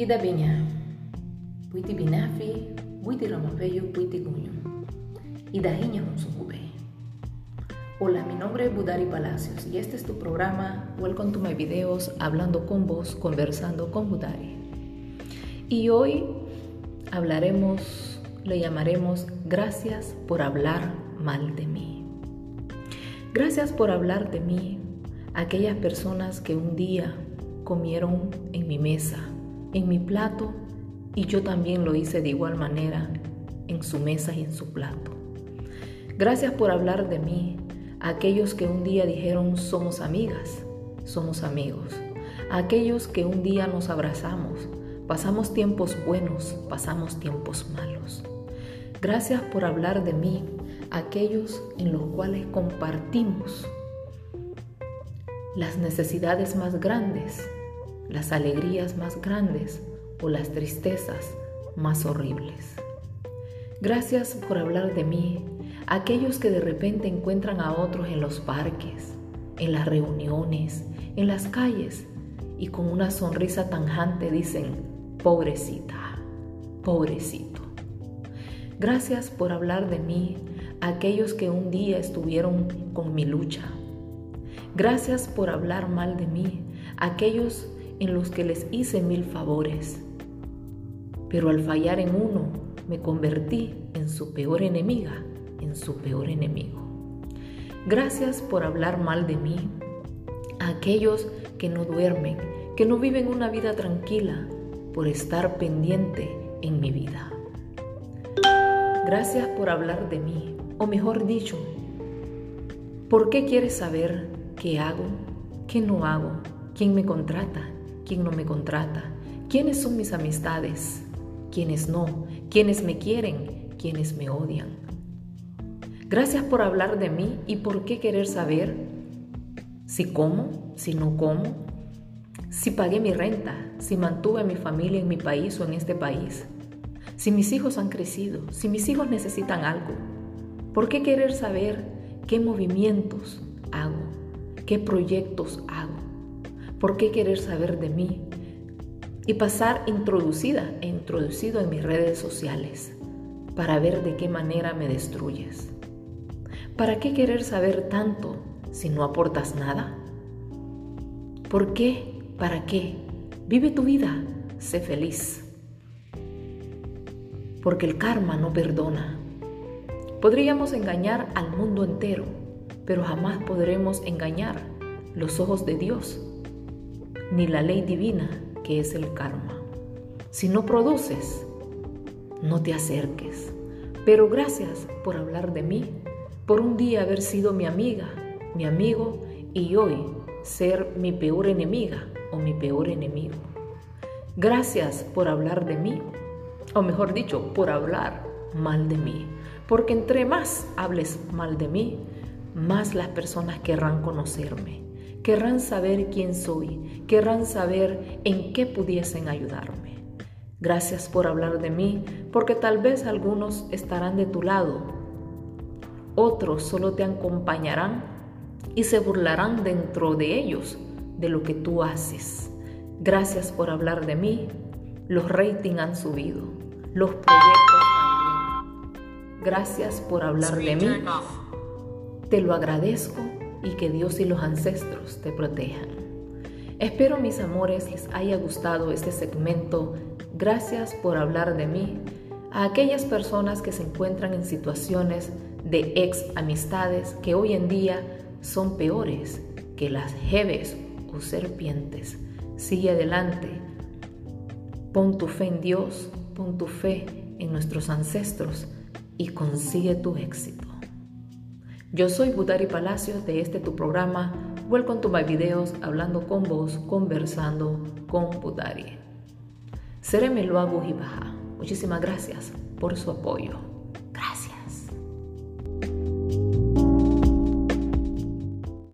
Ida Viña, Puiti Binafi, Puiti Ramapello, Puiti Guño, Ida Munsukube. Hola, mi nombre es Budari Palacios y este es tu programa Welcome to my videos Hablando con vos, conversando con Budari. Y hoy hablaremos, le llamaremos Gracias por hablar mal de mí. Gracias por hablar de mí aquellas personas que un día comieron en mi mesa, en mi plato, y yo también lo hice de igual manera en su mesa y en su plato. Gracias por hablar de mí aquellos que un día dijeron somos amigas, somos amigos, aquellos que un día nos abrazamos, pasamos tiempos buenos, pasamos tiempos malos. Gracias por hablar de mí aquellos en los cuales compartimos las necesidades más grandes, las alegrías más grandes o las tristezas más horribles. Gracias por hablar de mí, aquellos que de repente encuentran a otros en los parques, en las reuniones, en las calles y con una sonrisa tanjante dicen, pobrecita, pobrecito. Gracias por hablar de mí, aquellos que un día estuvieron con mi lucha, Gracias por hablar mal de mí, aquellos en los que les hice mil favores. Pero al fallar en uno, me convertí en su peor enemiga, en su peor enemigo. Gracias por hablar mal de mí, aquellos que no duermen, que no viven una vida tranquila, por estar pendiente en mi vida. Gracias por hablar de mí, o mejor dicho, ¿por qué quieres saber ¿Qué hago? ¿Qué no hago? ¿Quién me contrata? ¿Quién no me contrata? ¿Quiénes son mis amistades? ¿Quiénes no? ¿Quiénes me quieren? ¿Quiénes me odian? Gracias por hablar de mí y por qué querer saber si como, si no como, si pagué mi renta, si mantuve a mi familia en mi país o en este país, si mis hijos han crecido, si mis hijos necesitan algo. ¿Por qué querer saber qué movimientos hago? ¿Qué proyectos hago? ¿Por qué querer saber de mí? Y pasar introducida e introducido en mis redes sociales para ver de qué manera me destruyes. ¿Para qué querer saber tanto si no aportas nada? ¿Por qué? ¿Para qué? Vive tu vida, sé feliz. Porque el karma no perdona. Podríamos engañar al mundo entero pero jamás podremos engañar los ojos de Dios, ni la ley divina que es el karma. Si no produces, no te acerques. Pero gracias por hablar de mí, por un día haber sido mi amiga, mi amigo y hoy ser mi peor enemiga o mi peor enemigo. Gracias por hablar de mí, o mejor dicho, por hablar mal de mí. Porque entre más hables mal de mí, más las personas querrán conocerme, querrán saber quién soy, querrán saber en qué pudiesen ayudarme. Gracias por hablar de mí, porque tal vez algunos estarán de tu lado, otros solo te acompañarán y se burlarán dentro de ellos de lo que tú haces. Gracias por hablar de mí, los ratings han subido, los proyectos también. Gracias por hablar de mí. te lo agradezco y que Dios y los ancestros te protejan. Espero mis amores les haya gustado este segmento. Gracias por hablar de mí a aquellas personas que se encuentran en situaciones de ex amistades que hoy en día son peores que las jebes o serpientes. Sigue adelante. Pon tu fe en Dios, pon tu fe en nuestros ancestros y consigue tu éxito. Yo soy Budari Palacios de este tu programa Welcome to my videos hablando con vos, conversando con Budari. Seré Baja. Muchísimas gracias por su apoyo.